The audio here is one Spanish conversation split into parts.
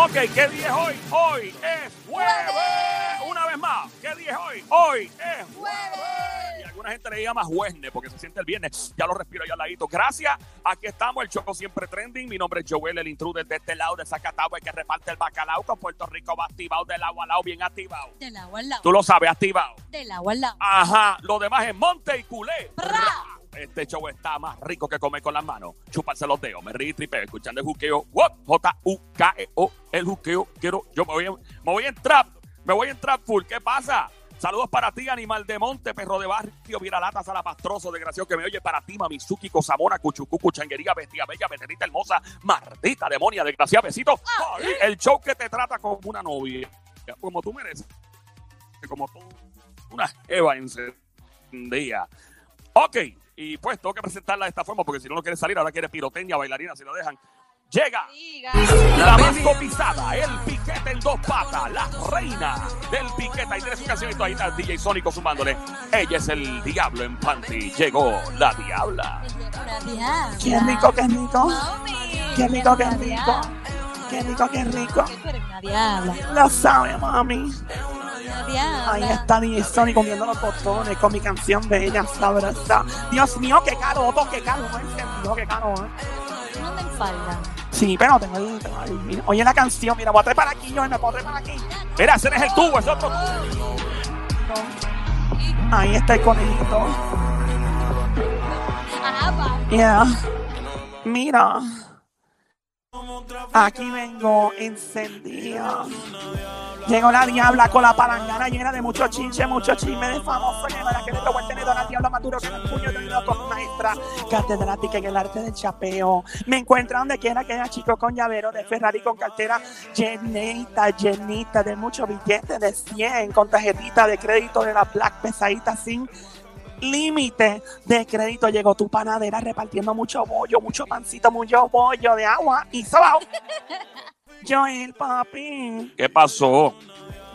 Ok, ¿qué día es hoy? Hoy es jueves. Una vez más, ¿qué día es hoy? Hoy es jueves. Y alguna gente le llama jueves porque se siente el viernes. Ya lo respiro allá al ladito. Gracias. Aquí estamos, el Choco siempre trending. Mi nombre es Joel, el intruder de este lado de Zacatau, el que reparte el bacalao con Puerto Rico va activado del agua al lado, bien activado. Del agua al lado. Tú lo sabes, activado. Del agua al lado. Ajá, lo demás es monte y culé. ¡Pra! Este show está más rico que comer con las manos. Chuparse los dedos, me río y tripeo, escuchando el juqueo. J-U-K-E-O, el juqueo. Quiero, yo me voy, a, me voy a entrar, me voy a entrar full. ¿Qué pasa? Saludos para ti, animal de monte, perro de barrio, viralata, salapastroso, desgraciado que me oye. Para ti, Mamizuki, Cosamona, Cuchucucu, Changuería, Bestia Bella, Veterita Hermosa, Mardita, Demonia, desgraciada, besito. El show que te trata como una novia, como tú mereces. Como tú, una eva encendida. Ok, y pues tengo que presentarla de esta forma porque si no, no quiere salir, ahora quiere pirotecnia, bailarina, si lo dejan. Llega la más cotizada, el piquete en dos patas, la reina del piquete. Ahí tiene su cancionito, ahí está DJ Sónico sumándole. Ella es el diablo en panty. Llegó la diabla. Qué rico, qué rico. Qué rico, qué rico. Qué rico, qué rico. Lo sabe, mami. Ahí está DJ Sony comiendo los botones con mi canción bella, sabrosa. Dios mío, qué caro, qué caro, no encendió, qué caro. ¿eh? No en falda. Sí, pero tengo el. tengo el- mira, Oye la canción, mira, voy a trepar aquí, yo me puedo trepar aquí. Mira, ese no es el tubo, es otro tubo. Ahí está el conejito. Yeah. Mira. Aquí vengo encendida. Llegó la diabla con la palangana llena de mucho chinche, mucho chisme de famoso. Que para que le robó el tenedor al diablo más duro que el puño de con maestra catedrática en el arte del chapeo. Me encuentra donde quiera que haya chico con llavero de Ferrari con cartera llenita, llenita de mucho billete de 100 con tarjetita de crédito de la Black pesadita sin límite de crédito llegó tu panadera repartiendo mucho bollo, mucho pancito, mucho bollo de agua y sobao. Joel, papi, ¿Qué pasó?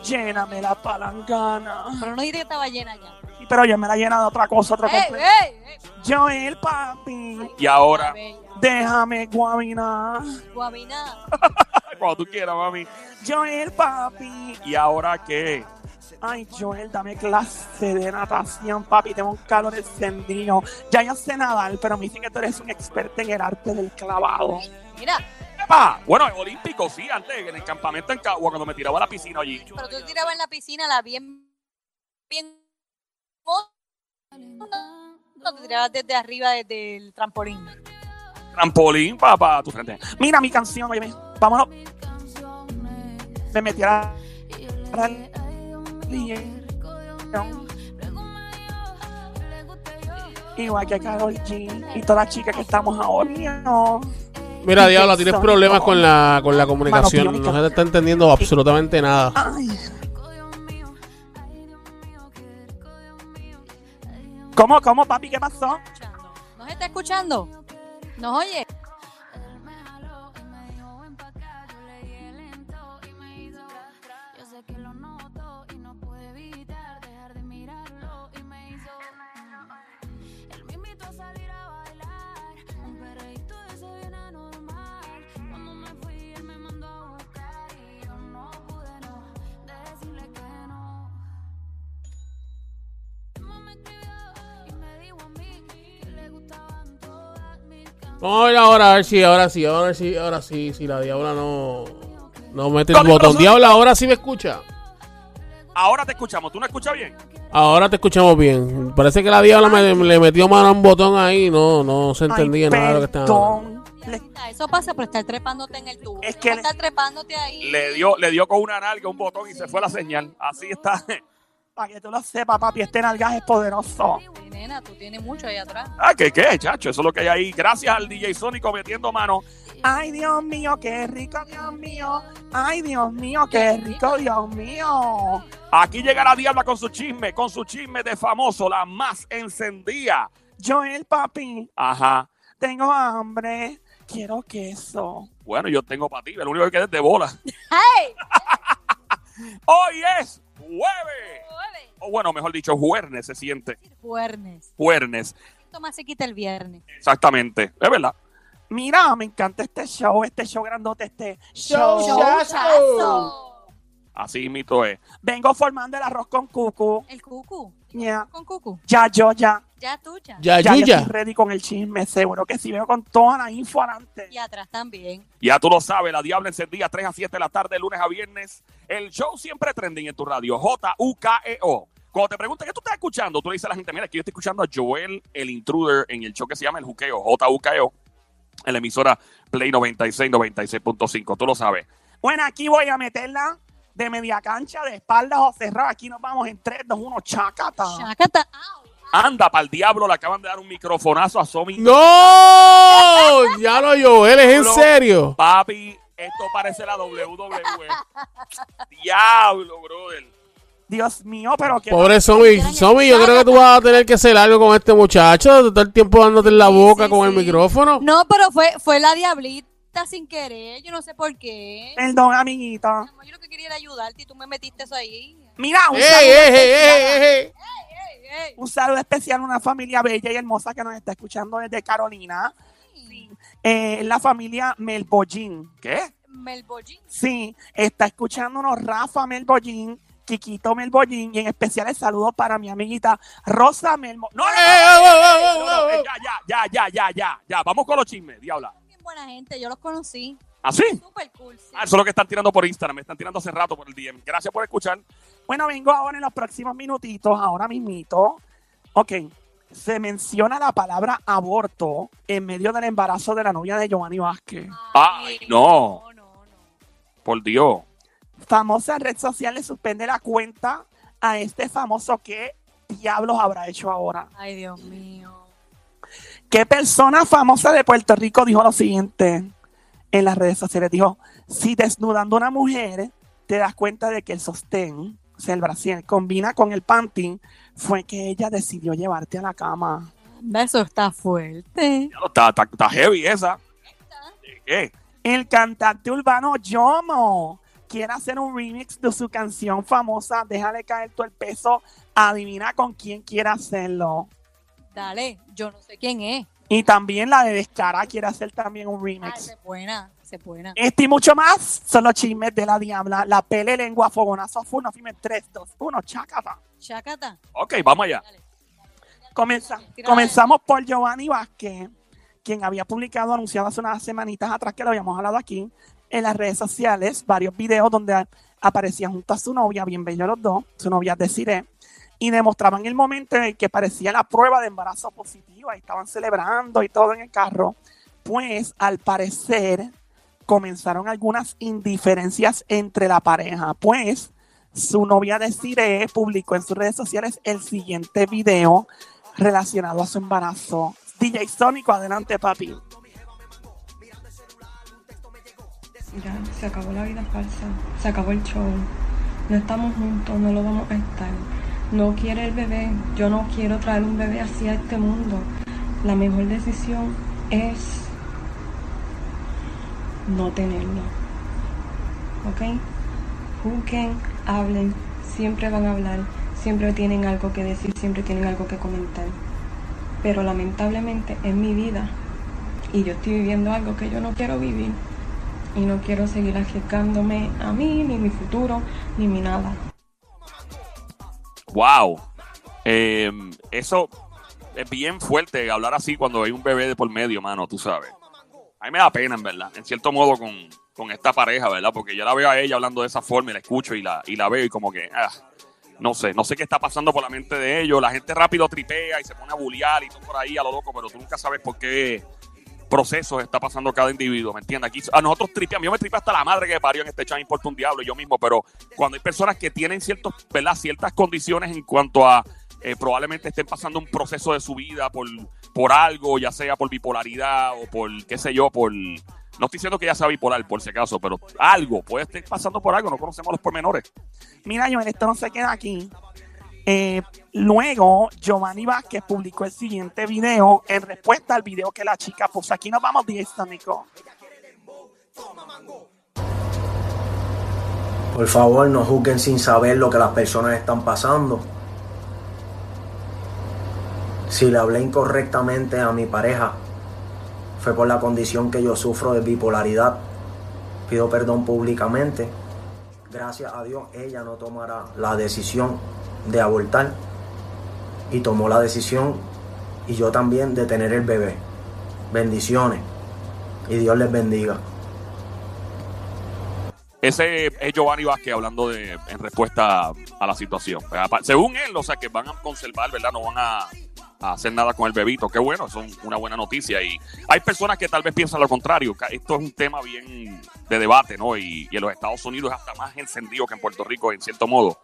lléname la palangana. Pero no dijiste que estaba llena ya. Sí, Pero yo me la llena de otra cosa, otro ¡Ey, completo. ey, ey! Joel, papi, Y ahora, Bella. déjame guabinar. Guabina. cuando tú quieras, mami. Joel, papi. ¿Y ahora qué? Ay, Joel, dame clase de natación, papi. Tengo un calor encendido. Ya yo sé nadar, pero me dicen que tú eres un experto en el arte del clavado. Mira, ¡Epa! Bueno, en olímpico, sí, antes, en el campamento en Cagua, cuando me tiraba a la piscina allí. pero tú tirabas en la piscina la bien. Bien. No, te tirabas desde arriba, desde el trampolín. Trampolín, papá, tu frente. Mira mi canción, oye, vámonos. Me metí a la. a la- Igual que Carol G y todas las chicas que estamos ahora. Mira, Diabla, tienes problemas con la, con la comunicación. No se te está entendiendo absolutamente nada. Ay. ¿Cómo, cómo, papi? ¿Qué pasó? ¿Nos está escuchando? ¿Nos oye? Vamos a ver ahora, a ver si, ahora sí, ahora sí, ahora sí, si la Diabla no, no mete el botón. Diabla, ahora sí me escucha. Ahora te escuchamos. ¿Tú no escuchas bien? Ahora te escuchamos bien. Parece que la Diabla me, le metió mano a un botón ahí. No, no se entendía Ay, nada de lo que estaba hablando. Eso pasa por estar trepándote en el tubo. Es que- estar trepándote ahí. Le dio, le dio con una nalga un botón y se fue la señal. Así está. Para que tú lo sepas, papi, este nalgaje es poderoso. Sí, nena, tú tienes mucho ahí atrás. Ah, ¿qué qué, chacho? Eso es lo que hay ahí. Gracias al DJ Sónico metiendo mano. Ay, Dios mío, qué rico, Dios mío. Ay, Dios mío, qué rico, Dios mío. Aquí llega la diabla con su chisme, con su chisme de famoso, la más encendida. Joel, papi, Ajá. tengo hambre. Quiero queso. Bueno, yo tengo para ti, el único que queda es de bola. ¡Hey! Hoy es jueves. O bueno, mejor dicho, jueves se siente. Juernes. Jueves. Esto más se quita el viernes. Exactamente. Es verdad. Mira, me encanta este show, este show grandote, este Show, show. show. Así mito es. Vengo formando el arroz con cucu. El cucu. Ya, Con cucu. ya, yo, ya. Ya tuya. Ya, Ya, yo Yuya. estoy ready con el chisme, seguro que sí, vengo con toda la info adelante. Y atrás también. Ya tú lo sabes, la Diabla encendida 3 a 7 de la tarde, lunes a viernes. El show siempre trending en tu radio, J-U-K-E-O. Cuando te preguntan qué tú estás escuchando, tú le dices a la gente, mira, aquí yo estoy escuchando a Joel, el intruder, en el show que se llama El Juqueo, J-U-K-E-O, en la emisora Play 96, 96.5, tú lo sabes. Bueno, aquí voy a meterla de media cancha, de espaldas o cerrada. Aquí nos vamos en 3, 2, 1, chacata. Chacata. Au. Anda, para el diablo, le acaban de dar un microfonazo a Somi. ¡No! Ya lo Joel, ¿es en serio? Papi, esto parece la WWE. diablo, brother. Dios mío, pero que Pobre Somi. Somi, yo creo que tú vas a tener que hacer algo con este muchacho. Todo el tiempo dándote en la boca sí, con el micrófono. No, pero fue, fue la diablita sin querer. Yo no sé por qué. Perdón, amiguita. Yo lo que quería era ayudarte y tú me metiste eso ahí. Mira, un ¡Ey, saludo, ey, ey, especial, ey, ey! Ey, ey. un saludo especial a una familia bella y hermosa que nos está escuchando desde Carolina. Eh, la familia Melbollín. ¿Qué? Melbollín. Sí, está escuchándonos Rafa Melbollín, Quiquito Melbollín y en especial el saludo para mi amiguita Rosa Melmo. No, no, no, ¡Ey, no, ey, no, No, no, ey, eh, ey! ya, ya, ya, ya, ya, ya, ya. Vamos con los chismes, diabla. Bien buena gente, yo los conocí. ¿Así? Super cool. sí. Ah, eso es lo que están tirando por Instagram, me están tirando hace rato por el DM. Gracias por escuchar. Bueno, vengo ahora en los próximos minutitos, ahora mismito. Ok, se menciona la palabra aborto en medio del embarazo de la novia de Giovanni Vázquez. Ay, no. No, no, no. Por Dios. Famosa red social le suspende la cuenta a este famoso. ¿Qué diablos habrá hecho ahora? Ay, Dios mío. ¿Qué persona famosa de Puerto Rico dijo lo siguiente en las redes sociales? Dijo, si desnudando a una mujer te das cuenta de que el sostén, o sea, el brasier, combina con el panty, fue que ella decidió llevarte a la cama. Eso está fuerte. Está, está, está heavy esa. ¿De ¿Qué? El cantante urbano Yomo quiere hacer un remix de su canción famosa, Déjale caer todo el peso, adivina con quién quiere hacerlo. Dale, yo no sé quién es. Y también la de Descara quiere hacer también un remix. esa es buena, es buena. Este y mucho más son los chismes de la diabla. La pele lengua fogonazo full. Nos firme 3, 2, 1. Chacata. Chacata. Ok, vamos allá. Dale. Comenzamos por Giovanni Vázquez, quien había publicado, anunciado hace unas semanitas atrás que lo habíamos hablado aquí en las redes sociales, varios videos donde a- aparecían junto a su novia, bien bellos los dos, su novia Desiree, y demostraban el momento en el que parecía la prueba de embarazo positiva y estaban celebrando y todo en el carro. Pues al parecer comenzaron algunas indiferencias entre la pareja, pues su novia Desiree publicó en sus redes sociales el siguiente video relacionado a su embarazo. DJ Sónico, adelante papi. Se acabó la vida falsa, se acabó el show. No estamos juntos, no lo vamos a estar. No quiere el bebé, yo no quiero traer un bebé así a este mundo. La mejor decisión es no tenerlo. ¿Ok? Juzguen, hablen, siempre van a hablar, siempre tienen algo que decir, siempre tienen algo que comentar. Pero lamentablemente en mi vida y yo estoy viviendo algo que yo no quiero vivir y no quiero seguir arriesgándome a mí, ni mi futuro, ni mi nada. Wow. Eh, eso es bien fuerte hablar así cuando hay un bebé de por medio, mano, tú sabes. A mí me da pena, en verdad, en cierto modo con, con esta pareja, ¿verdad? Porque yo la veo a ella hablando de esa forma y la escucho y la, y la veo y como que, ah, no sé, no sé qué está pasando por la mente de ellos. La gente rápido tripea y se pone a bullear y todo por ahí a lo loco, pero tú nunca sabes por qué procesos está pasando cada individuo, ¿me entiendes? Aquí a nosotros tripeamos, yo me tripeo hasta la madre que parió en este chat, importa un diablo, yo mismo, pero cuando hay personas que tienen ciertos, ¿verdad? ciertas condiciones en cuanto a eh, probablemente estén pasando un proceso de su vida por, por algo, ya sea por bipolaridad o por, qué sé yo, por... No estoy diciendo que ya sea bipolar, por si acaso, pero algo, puede estar pasando por algo, no conocemos los pormenores. Mira, Joel, esto no se queda aquí. Eh, luego, Giovanni Vázquez publicó el siguiente video en respuesta al video que la chica puso. Aquí nos vamos, DJ Sónico. Por favor, no juzguen sin saber lo que las personas están pasando. Si le hablé incorrectamente a mi pareja, fue por la condición que yo sufro de bipolaridad. Pido perdón públicamente. Gracias a Dios ella no tomará la decisión de abortar y tomó la decisión y yo también de tener el bebé. Bendiciones y Dios les bendiga. Ese es Giovanni Vázquez hablando de en respuesta a la situación. Apa- Según él, o sea, que van a conservar, ¿verdad? No van a, hacer nada con el bebito. Qué bueno, es una buena noticia. Y hay personas que tal vez piensan lo contrario. Esto es un tema bien de debate, ¿no? Y, en los Estados Unidos es hasta más encendido que en Puerto Rico, en cierto modo.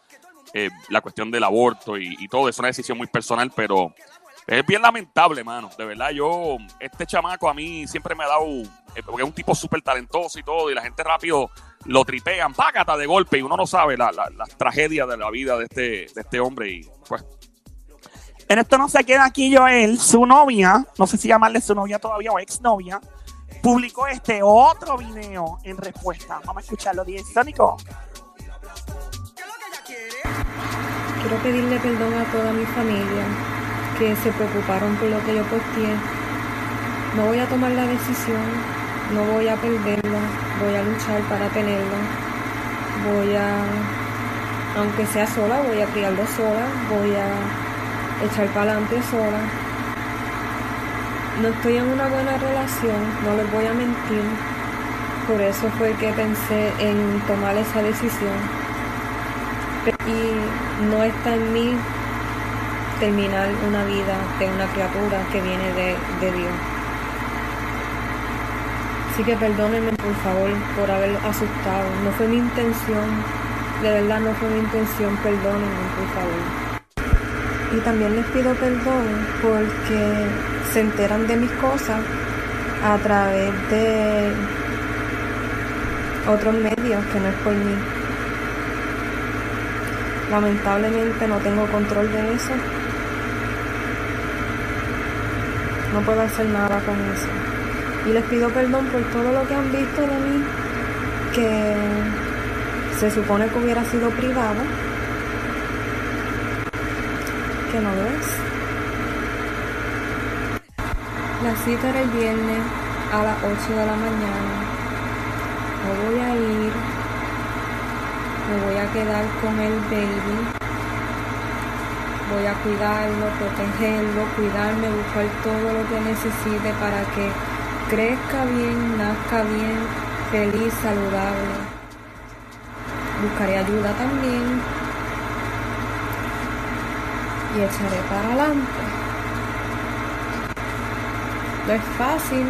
Eh, la cuestión del aborto y, todo, es una decisión muy personal, pero es bien lamentable, mano. De verdad, yo, este chamaco a mí siempre me ha dado, eh, porque es un tipo súper talentoso y todo, y la gente rápido lo tripean, págata de golpe, y uno no sabe la, la, las tragedias de la vida de este, de este hombre. Y pues, En esto no se queda aquí Joel, su novia, no sé si llamarle su novia todavía o exnovia, publicó este otro video en respuesta. Vamos a escucharlo, DJ Sónico. Quiero pedirle perdón a toda mi familia que se preocuparon por lo que yo posteé. No voy a tomar la decisión, no voy a perderla, voy a luchar para tenerla. Voy a, aunque sea sola, voy a criarlo sola, voy a echar para adelante sola. No estoy en una buena relación, no les voy a mentir. Por eso fue que pensé en tomar esa decisión y no está en mí terminar una vida de una criatura que viene de, Dios. Así que perdónenme por favor por haber asustado. No fue mi intención, de verdad no fue mi intención, perdónenme por favor. Y también les pido perdón porque se enteran de mis cosas a través de otros medios que no es por mí. Lamentablemente no tengo control de eso. No puedo hacer nada con eso. Y les pido perdón por todo lo que han visto de mí, que se supone que hubiera sido privado, que no lo es. La cita era el viernes a las 8 de la mañana. No voy a ir me voy a quedar con el baby. Voy a cuidarlo, protegerlo, cuidarme, buscar todo lo que necesite para que crezca bien, nazca bien, feliz, saludable. Buscaré ayuda también y echaré para adelante. No es fácil,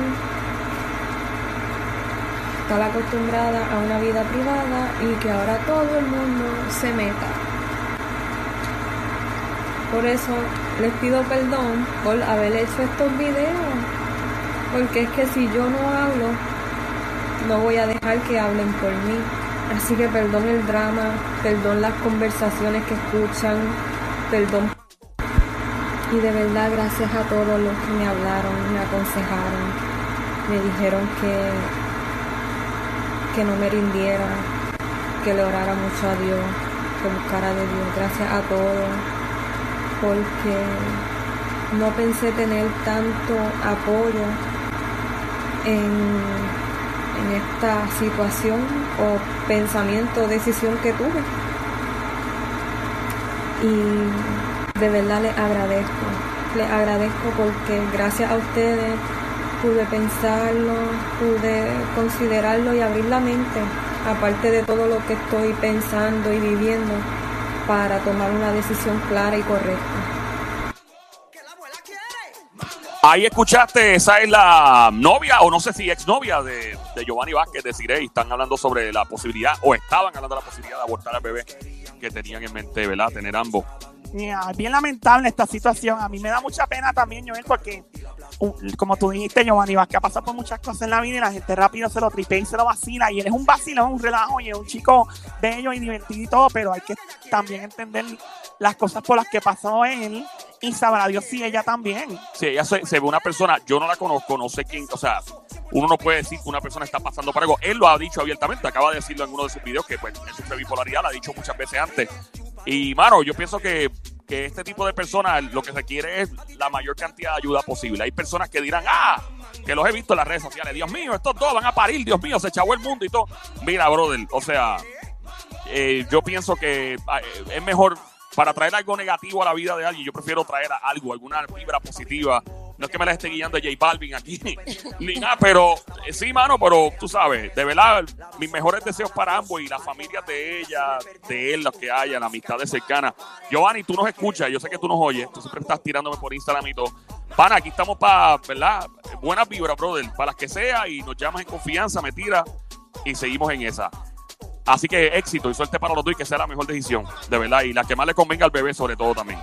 estar acostumbrada a una vida privada y que ahora todo el mundo se meta. Por eso les pido perdón por haber hecho estos videos, porque es que si yo no hablo, no voy a dejar que hablen por mí. Así que perdón el drama, perdón las conversaciones que escuchan, perdón. Y de verdad gracias a todos los que me hablaron, me aconsejaron, me dijeron que que no me rindiera, que le orara mucho a Dios, que buscara de Dios. Gracias a todos, porque no pensé tener tanto apoyo en, en esta situación o pensamiento, decisión que tuve. Y de verdad les agradezco, les agradezco porque gracias a ustedes pude pensarlo, pude considerarlo y abrir la mente, aparte de todo lo que estoy pensando y viviendo, para tomar una decisión clara y correcta. ahí escuchaste, esa es la novia, o no sé si exnovia de, de Giovanni Vázquez de Cirey. Están hablando sobre la posibilidad, o estaban hablando de la posibilidad de abortar al bebé que tenían en mente, ¿verdad? Tener ambos. Es bien lamentable esta situación. A mí me da mucha pena también, Joel, porque, como tú dijiste, Giovanni Vázquez ha pasado por muchas cosas en la vida y la gente rápido se lo tripea y se lo vacila. Y él es un vacilón, un relajo y es un chico bello y divertido y todo, pero hay que también entender las cosas por las que pasó él y sabrá Dios si ella también. Sí, ella se, ve una persona, yo no la conozco, no sé quién, o sea, uno no puede decir que una persona está pasando por algo. Él lo ha dicho abiertamente, acaba de decirlo en uno de sus videos, que pues en su bipolaridad, lo ha dicho muchas veces antes. Y, mano, yo pienso que, que este tipo de personas lo que requiere es la mayor cantidad de ayuda posible. Hay personas que dirán, ah, que los he visto en las redes sociales. Dios mío, estos dos van a parir, Dios mío, se echó el mundo y todo. Mira, brother, o sea, eh, yo pienso que ah, eh, es mejor para traer algo negativo a la vida de alguien, yo prefiero traer algo, alguna vibra positiva. No es que me la esté guiando J Balvin aquí, ni nada, pero eh, sí, mano, pero tú sabes, de verdad, mis mejores deseos para ambos y las familias de ella, de él, los que haya, la amistad de. Giovanni, tú nos escuchas, yo sé que tú nos oyes, tú siempre estás tirándome por Instagram y todo. Pana, aquí estamos para, ¿verdad? Buenas vibras, brother, para las que sea y nos llamas en confianza, me tira y seguimos en esa. Así que éxito y suerte para los dos y que sea la mejor decisión, de verdad. Y la que más le convenga al bebé, sobre todo también.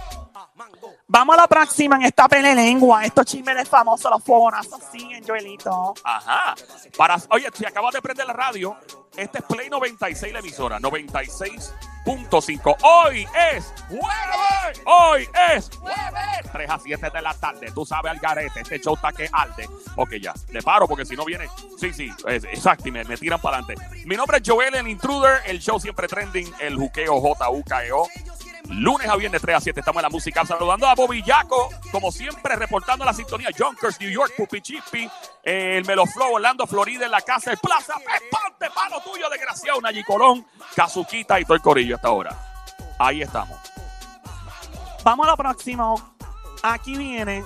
Vamos a la próxima en esta pele lengua. Estos chismes famosos, los fogonazos siguen, Joelito. Ajá. Para, oye, si acabas de prender la radio, este es Play 96, la emisora. 96.5. Hoy es jueves. Hoy es jueves. 3 a 7 de la tarde. Tú sabes al garete. Este show está que arde. Ok, ya. Le paro porque si no viene. Sí, sí. exacto. Y me, me tiran para adelante. Mi nombre es Joel, el intruder. El show siempre trending. El juqueo J-U-K-E-O. Lunes a viernes 3 a 7 estamos en la música saludando a Bobby Yaco, como siempre reportando la sintonía Junkers, New York, Pupi Chippy, el Meloflow, Orlando, Florida en la casa, el Plaza, ponte palo tuyo, desgraciado, Nayi Colón, Kazuquita y todo el corillo hasta ahora. Ahí estamos. Vamos a lo próximo. Aquí viene.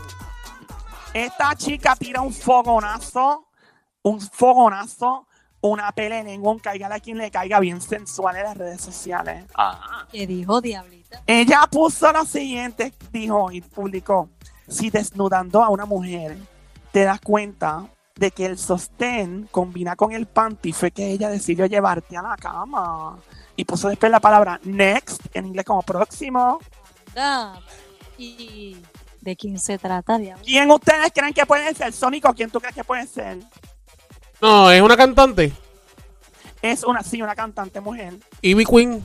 Esta chica tira un fogonazo. Un fogonazo. Una pele lengua, un caiga a quien le caiga bien sensual en las redes sociales. Ajá. ¿Qué dijo, diablita? Ella puso lo siguiente, dijo y publicó, si desnudando a una mujer te das cuenta de que el sostén combina con el panty, fue que ella decidió llevarte a la cama. Y puso después la palabra next, en inglés como próximo. Ah, ¿Y de quién se trata, diablo? ¿Quién ustedes creen que puede ser? Sónico, ¿quién tú crees que puede ser? No, es una cantante. Es una, sí, una cantante mujer. Ivy Queen.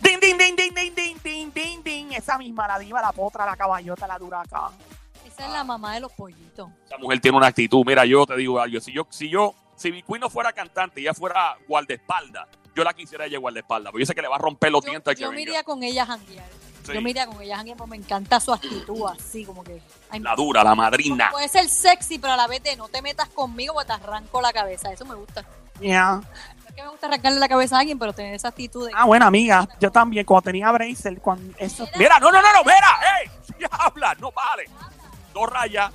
Ding, ding, ding, ding, ding, ding, ding, ding, ding. Esa misma, la diva, la potra, la caballota, la duraca. Esa es la mamá de los pollitos. Esa mujer tiene una actitud. Mira, yo te digo algo. Si yo, si yo, si mi queen no fuera cantante y ella fuera guardaespaldas, yo la quisiera ella guardaespaldas. Porque yo sé que le va a romper los Yo, dientes al que yo me venga. iría con ella a janguear. Sí. Yo me iría con ella porque me encanta su actitud así, como que... ay, La dura, la madrina. Puede ser sexy, pero a la vez de no te metas conmigo porque te arranco la cabeza. Eso me gusta. Yeah. No es que me gusta arrancarle la cabeza a alguien, pero tener esa actitud de... Ah, bueno, amiga, yo también, cuando tenía Bracer, cuando eso... Mira, no, no, no, no, mira, ey, ya habla, no vale. Dos rayas.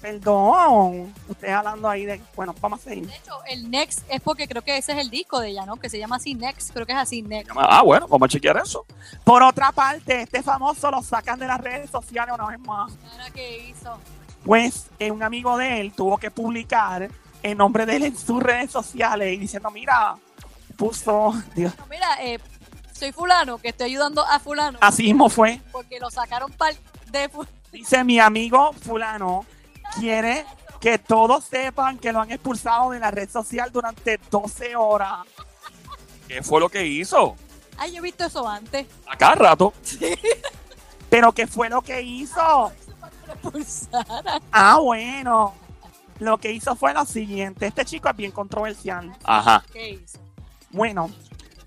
Perdón, ustedes hablando ahí de... Bueno, vamos a seguir. De hecho, el Next es porque creo que ese es el disco de ella, ¿no? Que se llama así Next, creo que es así Next. Ah, bueno, vamos a chequear eso. Por otra parte, este famoso lo sacan de las redes sociales una vez más. Ahora que hizo. Pues eh, un amigo de él tuvo que publicar el nombre de él en sus redes sociales y diciendo, mira, puso... Dios, No, mira, eh, soy fulano, que estoy ayudando a fulano así mismo fue. porque lo sacaron pal de Dice mi amigo fulano quiere que todos sepan que lo han expulsado de la red social durante 12 horas. ¿Qué fue lo que hizo? Ay, yo he visto eso antes. A cada rato. Pero ¿qué fue lo que hizo? Ah, bueno. Lo que hizo fue lo siguiente. Este chico es bien controversial. Ajá. ¿Qué hizo? Bueno,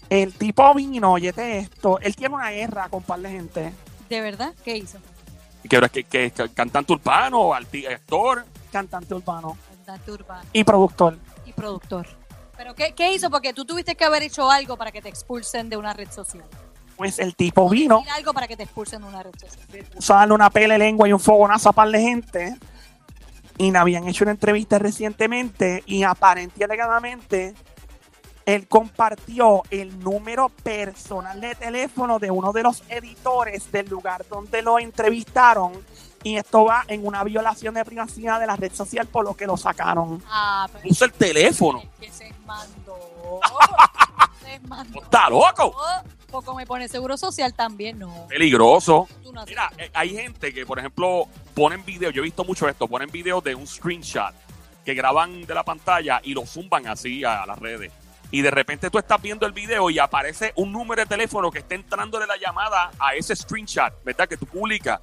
el tipo vino, óyete esto. Él tiene una guerra con un par de gente. ¿De verdad? ¿Qué hizo? Que, que, que, que cantante urbano, arti- actor. Cantante urbano Cantante urbano y productor. y productor. ¿Pero qué, qué hizo? Porque tú tuviste que haber hecho algo para que te expulsen de una red social. Pues el tipo vino, algo para que te expulsen de una red social. darle una pele lengua y un fogonazo a par de gente. Y le habían hecho una entrevista recientemente y aparente y alegadamente él compartió el número personal de teléfono de uno de los editores del lugar donde lo entrevistaron y esto va en una violación de privacidad de la red social por lo que lo sacaron. Ah, pero Puso el teléfono. que se mandó. se mandó. Está loco. Poco me pone seguro social también, no. Peligroso. No Mira, eh, hay gente que, por ejemplo, ponen videos, yo he visto mucho esto, ponen videos de un screenshot que graban de la pantalla y lo zumban así a, las redes. Y de repente tú estás viendo el video y aparece un número de teléfono que está entrándole la llamada a ese screenshot, ¿verdad? Que tú publicas.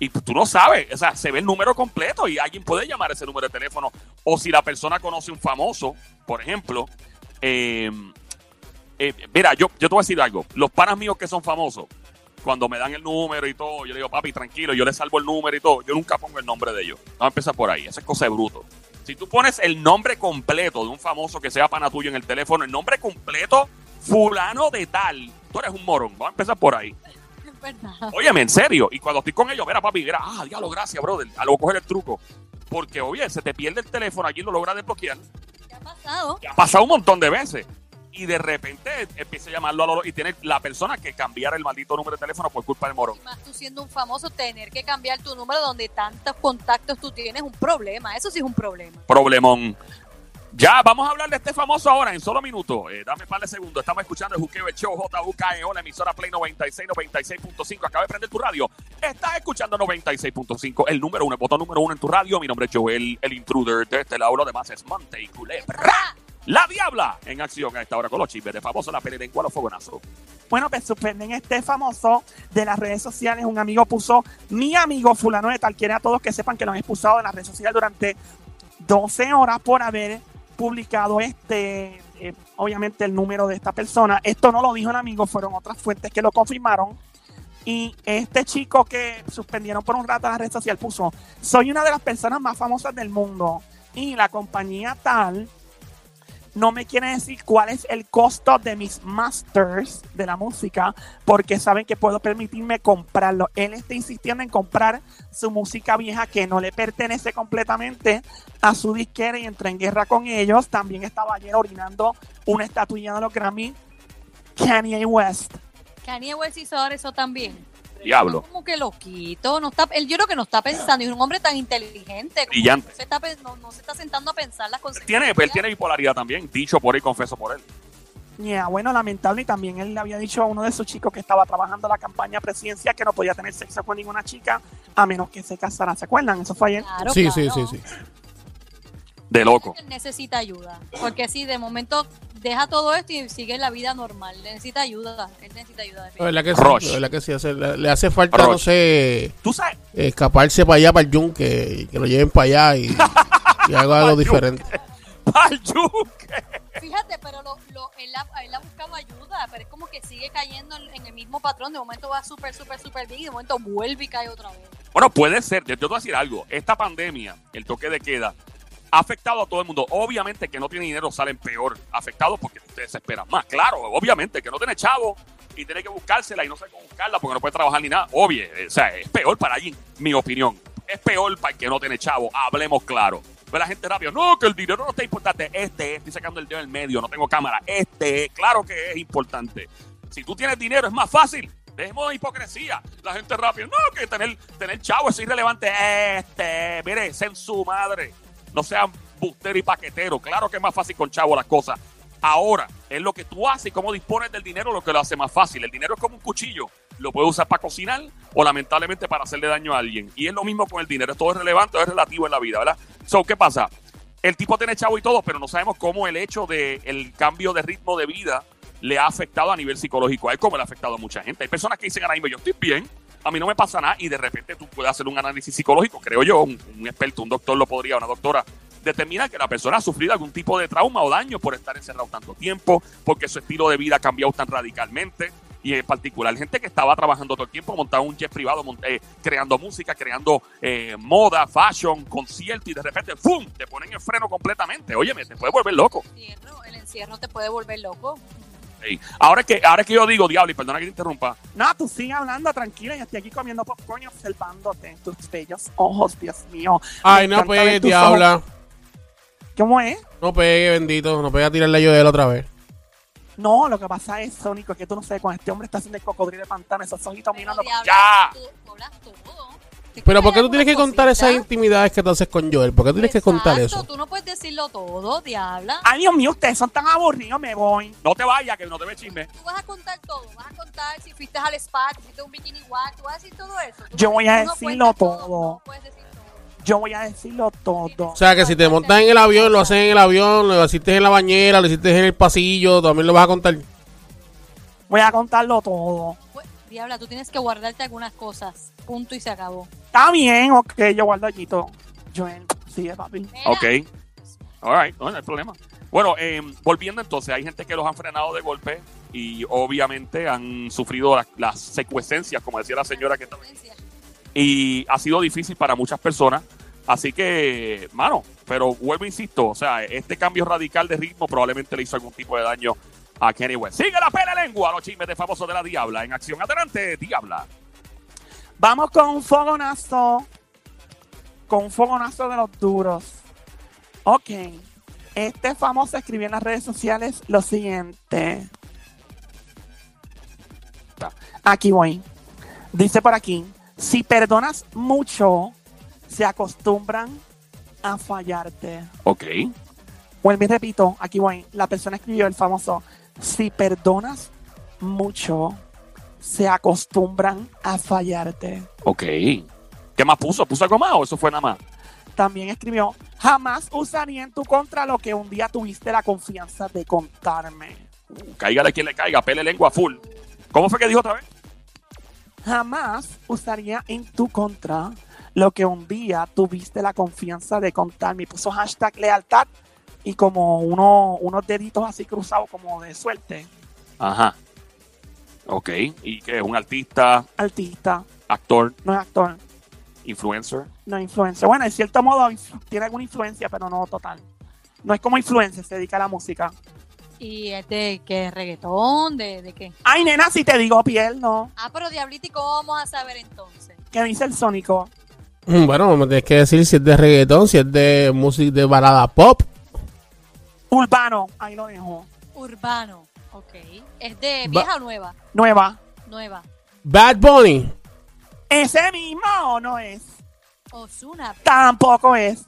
Y tú no sabes, o sea, se ve el número completo y alguien puede llamar ese número de teléfono. O si la persona conoce un famoso, por ejemplo, eh, eh, mira, yo, yo te voy a decir algo. Los panas míos que son famosos, cuando me dan el número y todo, yo le digo, papi, tranquilo, yo le salvo el número y todo. Yo nunca pongo el nombre de ellos. Vamos a empezar por ahí. Esa es cosa de bruto. Si tú pones el nombre completo de un famoso que sea pana tuyo en el teléfono, el nombre completo, fulano de tal, tú eres un morón. Vamos a empezar por ahí. Es verdad. Óyeme, en serio. Y cuando estoy con ellos, mira, papi, mira, ah, diablo, gracias, brother. A luego coger el truco. Porque, oye, se te pierde el teléfono, allí lo logra desbloquear. ¿Qué ha pasado? Ha pasado un montón de veces. Y de repente empieza a llamarlo a lo- y tiene la persona que cambiar el maldito número de teléfono por culpa del morón. Y más tú siendo un famoso, tener que cambiar tu número donde tantos contactos tú tienes es un problema. Eso sí es un problema. Problemón. Ya, vamos a hablar de este famoso ahora en solo minutos. Eh, dame un par de segundos. Estamos escuchando el Juqueo el Show JUKEO, la emisora Play 96, 96.5. Acaba de prender tu radio. Estás escuchando 96.5, el número uno, el botón número uno en tu radio. Mi nombre es Joel, el intruder de este lado. Lo demás es Monte y Culebra. La Diabla en acción a esta hora con los chismes de famoso, la pelea los fogonazos. Bueno, pues suspenden este famoso de las redes sociales. Un amigo puso, mi amigo fulano de tal, quiere a todos que sepan que lo han expulsado de las redes sociales durante 12 horas por haber publicado este, eh, obviamente el número de esta persona. Esto no lo dijo el amigo, fueron otras fuentes que lo confirmaron. Y este chico que suspendieron por un rato la red social puso, soy una de las personas más famosas del mundo y la compañía tal no me quiere decir cuál es el costo de mis masters de la música porque saben que puedo permitirme comprarlo. Él está insistiendo en comprar su música vieja que no le pertenece completamente a su disquera y entró en guerra con ellos. También estaba ayer orinando una estatuilla de los Grammy. Kanye West. Kanye West hizo eso también. Diablo. Como que loquito. No está, él yo creo que no está pensando. Y es un hombre tan inteligente. como Brillante. No se, está, no, no se está sentando a pensar las consecuencias. tiene, él tiene bipolaridad también. Dicho por él, confeso por él. Yeah, bueno, lamentable. Y también él le había dicho a uno de sus chicos que estaba trabajando la campaña presidencial que no podía tener sexo con ninguna chica a menos que se casara. ¿Se acuerdan? Eso fue ayer. Claro, Sí, sí, sí, sí. De loco. Él necesita ayuda. Porque si de momento deja todo esto y sigue la vida normal. Necesita ayuda. Él necesita ayuda. La que sí, la que sí, hace- le, le hace falta, no Rush. sé, Tú sabes, escaparse para allá, para el yunque, y que lo lleven para allá y, y haga algo diferente. ¡Pa'l yuque! Fíjate, pero lo, lo, él, ha, él ha buscado ayuda, pero es como que sigue cayendo en, en el mismo patrón. De momento va súper, súper, súper bien y de momento vuelve y cae otra vez. Bueno, puede ser. Yo te voy a decir algo. Esta pandemia, el toque de queda, ha afectado a todo el mundo. Obviamente que no tiene dinero salen peor afectados porque ustedes esperan más. Claro, obviamente que no tiene chavo y tiene que buscársela y no sé cómo buscarla porque no puede trabajar ni nada. Obvio, o sea, es peor para alguien, mi opinión. Es peor para el que no tiene chavo. Hablemos claro. Ve la gente rápido. No, que el dinero no está importante. Este es, estoy sacando el dedo en medio, no tengo cámara. Este es, claro que es importante. Si tú tienes dinero es más fácil. Dejemos de hipocresía. La gente rápido. No, que tener, tener chavo es irrelevante. Este, mire, es en su madre. No sean bustero y paquetero. Claro que es más fácil con chavo las cosas. Ahora, es lo que tú haces y cómo dispones del dinero lo que lo hace más fácil. El dinero es como un cuchillo. Lo puedes usar para cocinar o lamentablemente para hacerle daño a alguien. Y es lo mismo con el dinero. Todo es relevante, es relativo en la vida, ¿verdad? So, ¿qué pasa? El tipo tiene chavo y todo, pero no sabemos cómo el hecho del el cambio de ritmo de vida le ha afectado a nivel psicológico él, como le ha afectado a mucha gente. Hay personas que dicen ahora mismo, yo estoy bien, a mí no me pasa nada, y de repente tú puedes hacer un análisis psicológico, creo yo, un, experto, un doctor lo podría, una doctora, determina que la persona ha sufrido algún tipo de trauma o daño por estar encerrado tanto tiempo, porque su estilo de vida ha cambiado tan radicalmente. Y en particular, gente que estaba trabajando todo el tiempo, montado un jet privado, eh, creando música, creando eh, moda, fashion, concierto, y de repente, ¡fum! Te ponen el freno completamente. Óyeme, te puede volver loco. Encierro, el encierro te puede volver loco. Ahora es que, ahora es que yo digo, diablo, y perdona que te interrumpa, no, tú sigue hablando tranquila. Yo estoy aquí comiendo popcorn y observándote en tus bellos ojos, Dios mío. Ay, Me no pegue, diabla. ojos. ¿Cómo es? No pegue, bendito. No pegue a tirarle yo de él otra vez. No, lo que pasa es, Sónico, que tú no sabes, cuando este hombre está haciendo el cocodrilo de pantano, esos ojitos Pero, mirando. diablo, ¡Ya! Tú, tú hablas todo. Pero ¿por qué tú tienes que contar esas intimidades que tú haces con Joel? ¿Por qué tú tienes que contar eso? Tú no puedes decirlo todo, diabla. Ay, Dios mío, ustedes son tan aburridos, me voy. no te vayas, que no te ve chisme. Tú vas a contar todo. Vas a contar si fuiste al spa, si fuiste un bikini wax. Tú vas a decir todo eso. Yo voy a no decirlo cuentas todo. No puedes decir todo. Yo voy a decirlo todo. O sea, que si te montas en el avión, lo haces en el avión, lo hiciste en la bañera, lo hiciste en el pasillo, también lo vas a contar. Voy a contarlo todo. Diabla, tú tienes que guardarte algunas cosas. Punto y se acabó. Está bien, ok, yo guardo allí todo. Joel, sigue, papi. Mira, Ok. All right, no, no hay problema. Bueno, eh, volviendo entonces, hay gente que los han frenado de golpe y obviamente han sufrido las, las secuescencias, como decía la señora que estaba y ha sido difícil para muchas personas. Así que, mano, pero vuelvo, insisto, o sea, este cambio radical de ritmo probablemente le hizo algún tipo de daño a Kenny West. Sigue la pela lengua, los chismes de famosos de la Diabla. En acción adelante, Diabla. Vamos con un fogonazo. Con un fogonazo de los duros. Ok. Este famoso escribió en las redes sociales lo siguiente. Aquí voy. Dice por aquí. Si perdonas mucho, se acostumbran a fallarte. Ok. Vuelvo y repito, aquí voy. La persona escribió el famoso. Si perdonas mucho, se acostumbran a fallarte. Ok. ¿Qué más puso? ¿Puso algo más o eso fue nada más? También escribió, jamás usaría en tu contra lo que un día tuviste la confianza de contarme. Uh, cáigale quien le caiga, pele lengua full. ¿Cómo fue que dijo otra vez? Jamás usaría en tu contra lo que un día tuviste la confianza de contarme. Puso hashtag lealtad y como uno, unos deditos así cruzados como de suerte. Ajá. Ok. ¿Y que es un artista, Artista, actor, no es actor, influencer? no es influencer. Bueno, en cierto modo tiene alguna influencia, pero no total. No es como influencer, se dedica a la música. ¿Y es de qué? ¿Reggaetón? ¿De, de qué? Ay, nena, si te digo piel, no. Ah, pero Diablito, ¿y cómo vamos a saber entonces? ¿Qué dice el Sónico? Mm, Bueno, me tienes que decir si es de reggaetón, si es de música de balada pop. Urbano, ahí lo dejo. Urbano. Ok. ¿Es de vieja o nueva? Nueva. Nueva. Bad Bunny. Ese mismo no es. Osuna. Tampoco es.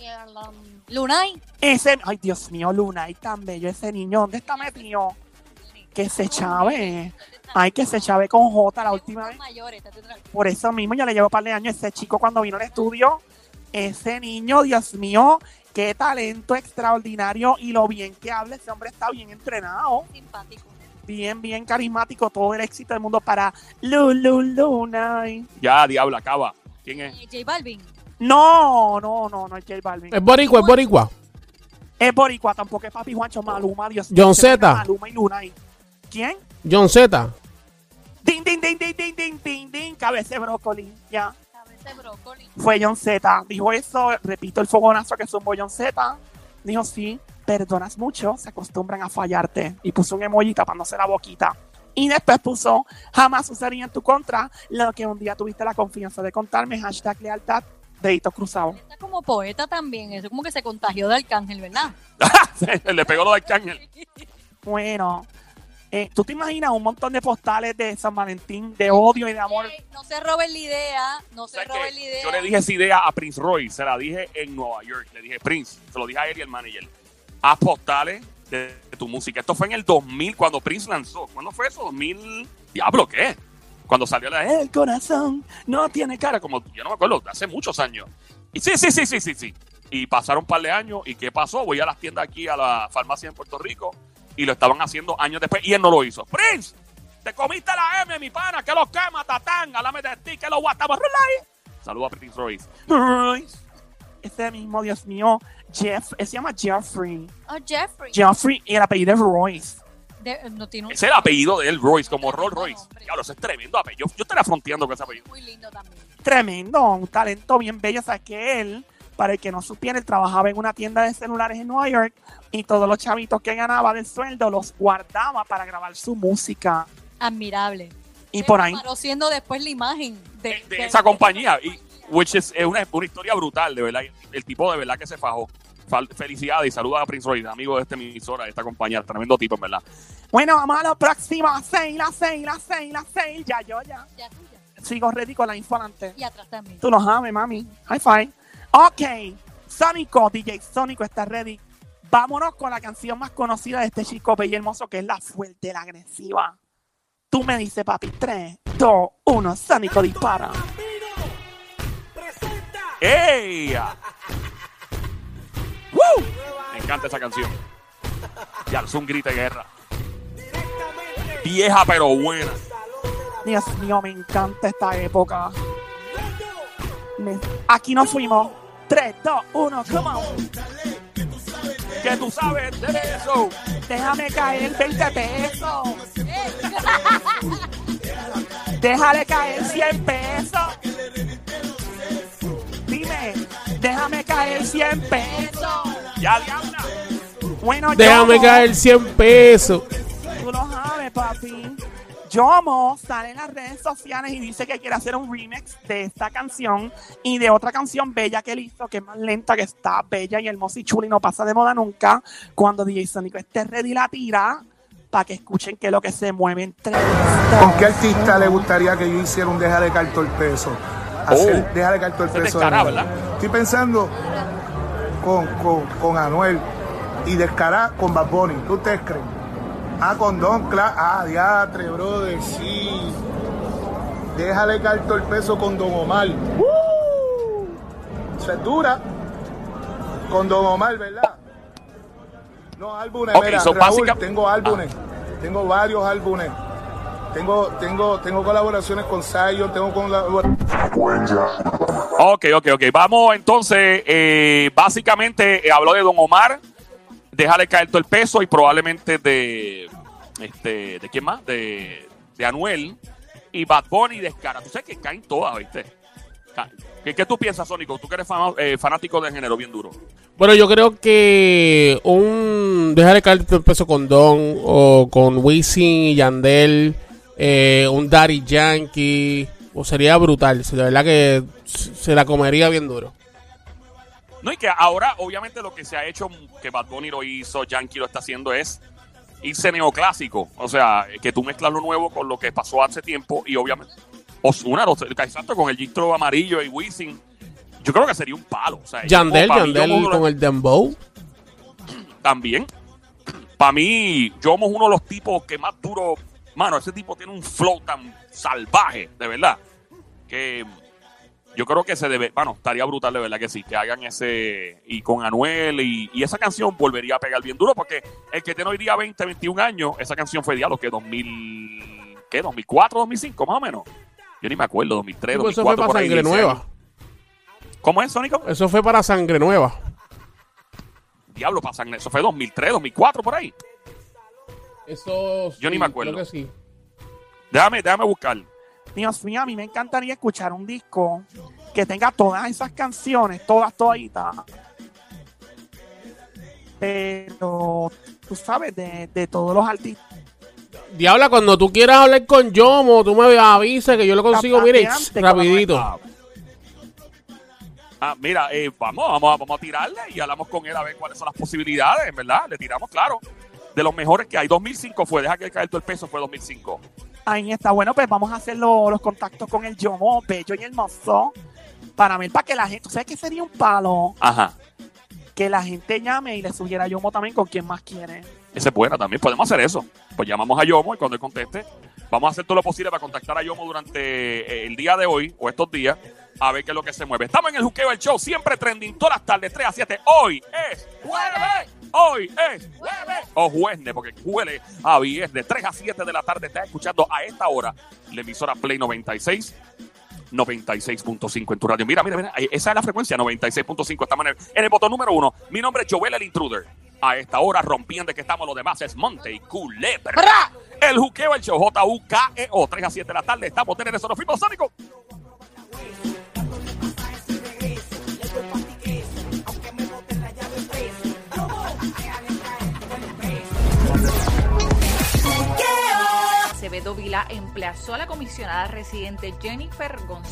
El, um, Lunay. Ese, ay Dios mío, Luna, y tan bello ese niño. ¿Dónde está metido? Que se chave. Ay, que se chave con J la última vez. Por eso mismo yo le llevo un par de años. Ese chico cuando vino al estudio, ese niño, Dios mío, qué talento extraordinario y lo bien que habla. Ese hombre está bien entrenado, Simpático. bien, bien carismático. Todo el éxito del mundo para Lulu Luna. Ya, Diabla, acaba. ¿Quién es? Eh, J Balvin. No, no, no, no es J Balvin. Es boricua, es boricua. Es Boricua, tampoco es Papi Juancho, Maluma, Dios mío. John Zeta. Maluma y Luna. ¿Quién? John Z. Ding, ding, ding, ding, ding, ding, ding, ding. Cabeza de brócoli. Ya. De brócoli. Fue John Z. Dijo eso, repito el fogonazo que zumbó John Z. Dijo, sí, perdonas mucho, se acostumbran a fallarte. Y puso un emoji tapándose la boquita. Y después puso, jamás usaría en tu contra lo que un día tuviste la confianza de contarme. Hashtag lealtad, deditos cruzados. Está como poeta también. Eso como que se contagió de Arcángel, ¿verdad? Le pegó lo de Arcángel. Bueno, eh, ¿tú te imaginas un montón de postales de San Valentín, de odio y de amor? Ey, no se roben la idea. No se ¿Sabes roben la idea. Yo le dije esa idea a Prince Roy, se la dije en Nueva York. Le dije, Prince, se lo dije a él y al manager. Haz postales de, de tu música. Esto fue en el 2000 cuando Prince lanzó. ¿Cuándo fue eso? ¿2000? Diablo, ¿qué? Cuando salió la El corazón no tiene cara. como yo no me acuerdo, hace muchos años. Y sí, sí, sí, sí, sí, sí. Y pasaron un par de años. ¿Y qué pasó? Voy a las tiendas aquí, a la farmacia en Puerto Rico, y lo estaban haciendo años después, y él no lo hizo. Prince, te comiste la M, mi pana, que lo quema, tatán, alame de ti, que lo guatamos. Saludos a Prince Royce. Royce. Ese mismo, Dios mío, Jeff, él se llama Jeffrey. Oh, Jeffrey. Jeffrey y el apellido es Royce. De- no tiene un Ese es el apellido de él, Royce, como Tremendo Royce. Diablo, ese es tremendo apellido. Yo, yo estaría fronteando con ese apellido. muy lindo también. Tremendo, un talento bien bello. O sea, que él, para el que no supiera, él trabajaba en una tienda de celulares en Nueva York y todos los chavitos que ganaba del sueldo los guardaba para grabar su música. Admirable. Y por ahí, Paró siendo después la imagen de, De, de esa compañía. Y, which is, es una, una historia brutal, de verdad. El tipo de verdad que se fajó. Fal- Felicidades y saludos a Prince Royce, amigo de esta emisora, de esta compañía. Tremendo tipo, en verdad. bueno, vamos a la próxima. Seis, la seis, la seis, la seis. Ya, yo ya. Ya tuya. Sigo ready con la info adelante. Y atrás también. Tú lo sabes, mami. High five. Ok. Sónico, DJ Sónico está ready. Vámonos con la canción más conocida de este chico bello y hermoso que es la fuerte, la agresiva. Tú me dices, papi. 3, 2, 1. Sónico dispara. ¡Ey! ¡Woo! Me encanta esa canción. Ya, es un grito de guerra. Vieja pero buena. Dios mío, me encanta esta época. Me- Aquí nos fuimos. 3, 2, 1, come on. ¿Qué tú sabes de eso? Déjame caer 20 pesos. Déjale caer 100 pesos. Dime, déjame caer 100 pesos. Ya, diabla. Bueno, Déjame caer 100 pesos. Tú lo sabes, papi. Yomo sale en las redes sociales y dice que quiere hacer un remix de esta canción y de otra canción bella que él hizo, que es más lenta, que está bella y hermosa y chula y no pasa de moda nunca. Cuando DJ Sónico esté ready la tira, para que escuchen que es lo que se mueve entre ¿Con qué artista le gustaría que yo hiciera un Deja de Carto el Peso? Hacer Oh. Deja de Carto el Peso. descarado. ¿verdad? Estoy pensando con, con, con Anuel y descará con Bad Bunny. ¿Qué ustedes creen? Ah, con Don Cla Ah, diatre, brother, sí. Déjale Carto el Peso con Don Omar. ¡Woo! Eso es dura. Con Don Omar, ¿verdad? No, álbumes, Ok, mira, so Raúl, básica- tengo álbumes. Tengo varios álbumes. Tengo, tengo, tengo colaboraciones con Zion, tengo colaboraciones Ok, ok, ok. Vamos entonces, eh, básicamente eh, habló de Don Omar, déjale caer todo el peso y probablemente de, este, ¿de quién más? De, de Anuel y Bad Bunny Descara. Tú sabes que caen todas, ¿viste? ¿Qué, qué tú piensas, Sónico? Tú que eres fama- eh, fanático del género bien duro. Bueno, yo creo que un dejar caer el peso con Don o con Wisin y Yandel, eh, un Daddy Yankee, o sería brutal. De verdad que se la comería bien duro. No, y que ahora, obviamente, lo que se ha hecho, que Bad Bunny lo hizo, Yankee lo está haciendo, es irse neoclásico. O sea, que tú mezclas lo nuevo con lo que pasó hace tiempo y obviamente. Osuna, exacto, con el gistro amarillo y Wisin. Yo creo que sería un palo. O sea, Yandel, yo, mí, Yandel uno- con el Dembow. También. Para mí, Yomo es uno de los tipos que más duro. Mano, ese tipo tiene un flow tan salvaje, de verdad. Que yo creo que se debe. Bueno, estaría brutal, de verdad que sí. Que hagan ese. Y con Anuel. Y, y esa canción volvería a pegar bien duro. Porque el que tiene hoy día 20, 21 años, esa canción fue diablo que 2000. ¿Qué? 2004, 2005, más o menos. Yo ni me acuerdo, 2003, Pues eso fue 2004. para por ahí, Sangre 16 Nueva. ¿Cómo es, Sónico? Eso fue para Sangre Nueva. Diablo, para Sangre. Eso fue 2003, 2004, por ahí. Eso Yo ni me acuerdo. creo que sí. Déjame, déjame buscar. Dios mío, a mí me encantaría escuchar un disco que tenga todas esas canciones, todas, toditas. Pero, tú sabes, de, de todos los artistas. Diabla, cuando tú quieras hablar con Yomo, tú me avisas que yo lo consigo, mire, rapidito. Ah, mira, eh, vamos, vamos, a- vamos a tirarle y hablamos con él a ver cuáles son las posibilidades, ¿verdad? Le tiramos, claro. De los mejores que hay. 2005 fue, deja que caer todo el peso, fue 2005. Ahí está. Bueno, pues vamos a hacer lo- los contactos con el Yomo, bello y hermoso. Para ver, para que la gente. ¿tú ¿Sabes qué sería un palo? Ajá. Que la gente llame y le sugiera a Yomo también con quien más quiere. Esa es buena también. Podemos hacer eso. Pues llamamos a Yomo y cuando él conteste, vamos a hacer todo lo posible para contactar a Yomo durante eh, el día de hoy o estos días a ver qué es lo que se mueve. Estamos en el Juqueo del Show, siempre trending todas las tardes, 3 a 7. Hoy es jueves. Hoy es jueves. O jueves, porque huele a viernes. 3 a 7 de la tarde. Estás escuchando a esta hora la emisora Play 96. 96.5 en tu radio. Mira, mira, mira. ahí- Esa es la frecuencia, 96.5. Estamos en el, en el botón número uno. Mi nombre es Joel el Intruder. A esta hora, rompiendo que estamos los demás, es Monte y Culebra. El juqueo, el show, J-U-K-E-O. 3 a 7 de la tarde. Estamos en fuimos, Sónico. Acevedo emplazó a la comisionada residente Jennifer González.